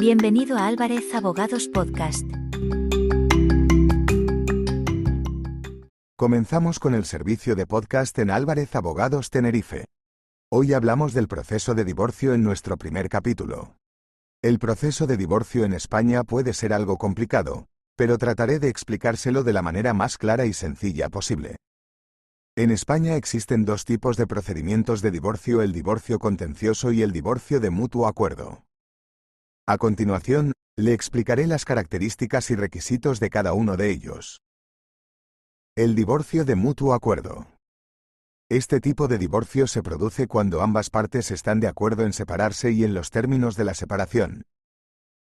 Bienvenido a Álvarez Abogados Podcast. Comenzamos con el servicio de podcast en Álvarez Abogados Tenerife. Hoy hablamos del proceso de divorcio en nuestro primer capítulo. El proceso de divorcio en España puede ser algo complicado, pero trataré de explicárselo de la manera más clara y sencilla posible. En España existen dos tipos de procedimientos de divorcio, el divorcio contencioso y el divorcio de mutuo acuerdo. A continuación, le explicaré las características y requisitos de cada uno de ellos. El divorcio de mutuo acuerdo. Este tipo de divorcio se produce cuando ambas partes están de acuerdo en separarse y en los términos de la separación.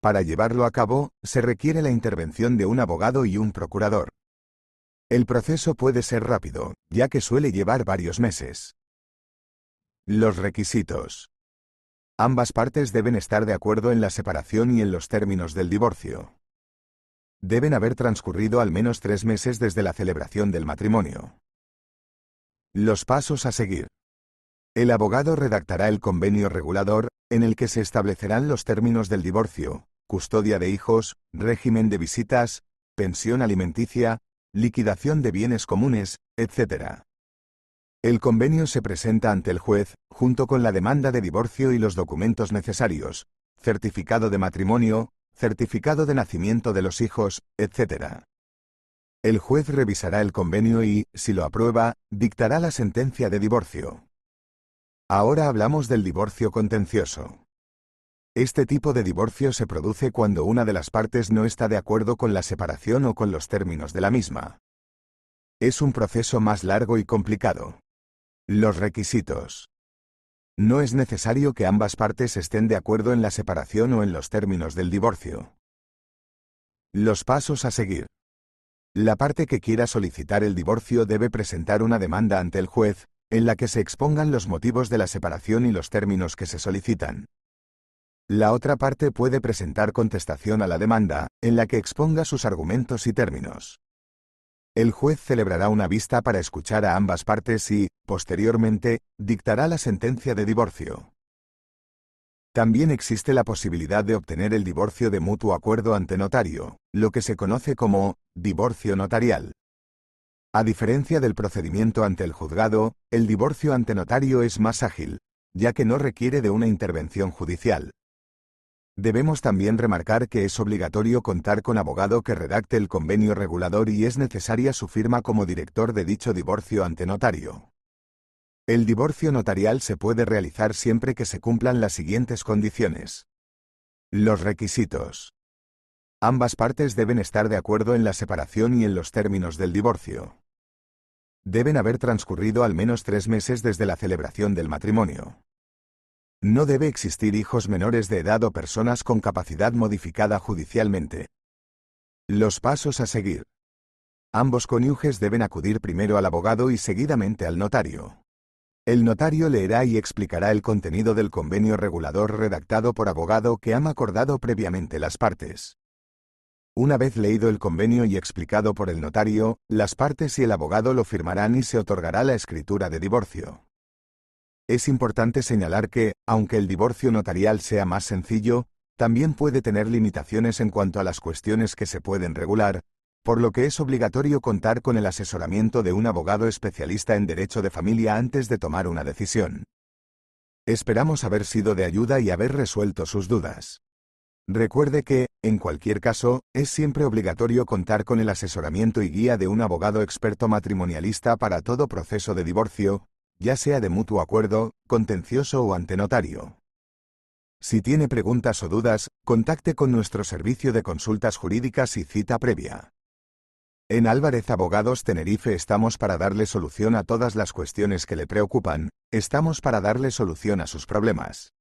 Para llevarlo a cabo, se requiere la intervención de un abogado y un procurador. El proceso puede ser rápido, ya que suele llevar varios meses. Los requisitos. Ambas partes deben estar de acuerdo en la separación y en los términos del divorcio. Deben haber transcurrido al menos tres meses desde la celebración del matrimonio. Los pasos a seguir. El abogado redactará el convenio regulador, en el que se establecerán los términos del divorcio, custodia de hijos, régimen de visitas, pensión alimenticia, liquidación de bienes comunes, etc. El convenio se presenta ante el juez, junto con la demanda de divorcio y los documentos necesarios, certificado de matrimonio, certificado de nacimiento de los hijos, etc. El juez revisará el convenio y, si lo aprueba, dictará la sentencia de divorcio. Ahora hablamos del divorcio contencioso. Este tipo de divorcio se produce cuando una de las partes no está de acuerdo con la separación o con los términos de la misma. Es un proceso más largo y complicado. Los requisitos. No es necesario que ambas partes estén de acuerdo en la separación o en los términos del divorcio. Los pasos a seguir. La parte que quiera solicitar el divorcio debe presentar una demanda ante el juez, en la que se expongan los motivos de la separación y los términos que se solicitan. La otra parte puede presentar contestación a la demanda, en la que exponga sus argumentos y términos. El juez celebrará una vista para escuchar a ambas partes y, posteriormente, dictará la sentencia de divorcio. También existe la posibilidad de obtener el divorcio de mutuo acuerdo ante notario, lo que se conoce como divorcio notarial. A diferencia del procedimiento ante el juzgado, el divorcio ante notario es más ágil, ya que no requiere de una intervención judicial. Debemos también remarcar que es obligatorio contar con abogado que redacte el convenio regulador y es necesaria su firma como director de dicho divorcio ante notario. El divorcio notarial se puede realizar siempre que se cumplan las siguientes condiciones. Los requisitos. Ambas partes deben estar de acuerdo en la separación y en los términos del divorcio. Deben haber transcurrido al menos tres meses desde la celebración del matrimonio. No debe existir hijos menores de edad o personas con capacidad modificada judicialmente. Los pasos a seguir. Ambos cónyuges deben acudir primero al abogado y seguidamente al notario. El notario leerá y explicará el contenido del convenio regulador redactado por abogado que han acordado previamente las partes. Una vez leído el convenio y explicado por el notario, las partes y el abogado lo firmarán y se otorgará la escritura de divorcio. Es importante señalar que, aunque el divorcio notarial sea más sencillo, también puede tener limitaciones en cuanto a las cuestiones que se pueden regular, por lo que es obligatorio contar con el asesoramiento de un abogado especialista en derecho de familia antes de tomar una decisión. Esperamos haber sido de ayuda y haber resuelto sus dudas. Recuerde que, en cualquier caso, es siempre obligatorio contar con el asesoramiento y guía de un abogado experto matrimonialista para todo proceso de divorcio, ya sea de mutuo acuerdo, contencioso o ante notario. Si tiene preguntas o dudas, contacte con nuestro servicio de consultas jurídicas y cita previa. En Álvarez Abogados Tenerife estamos para darle solución a todas las cuestiones que le preocupan, estamos para darle solución a sus problemas.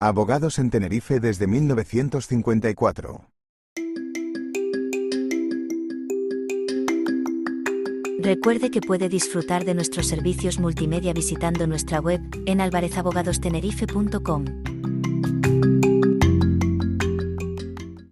Abogados en Tenerife desde 1954. Recuerde que puede disfrutar de nuestros servicios multimedia visitando nuestra web en alvarezabogadostenerife.com.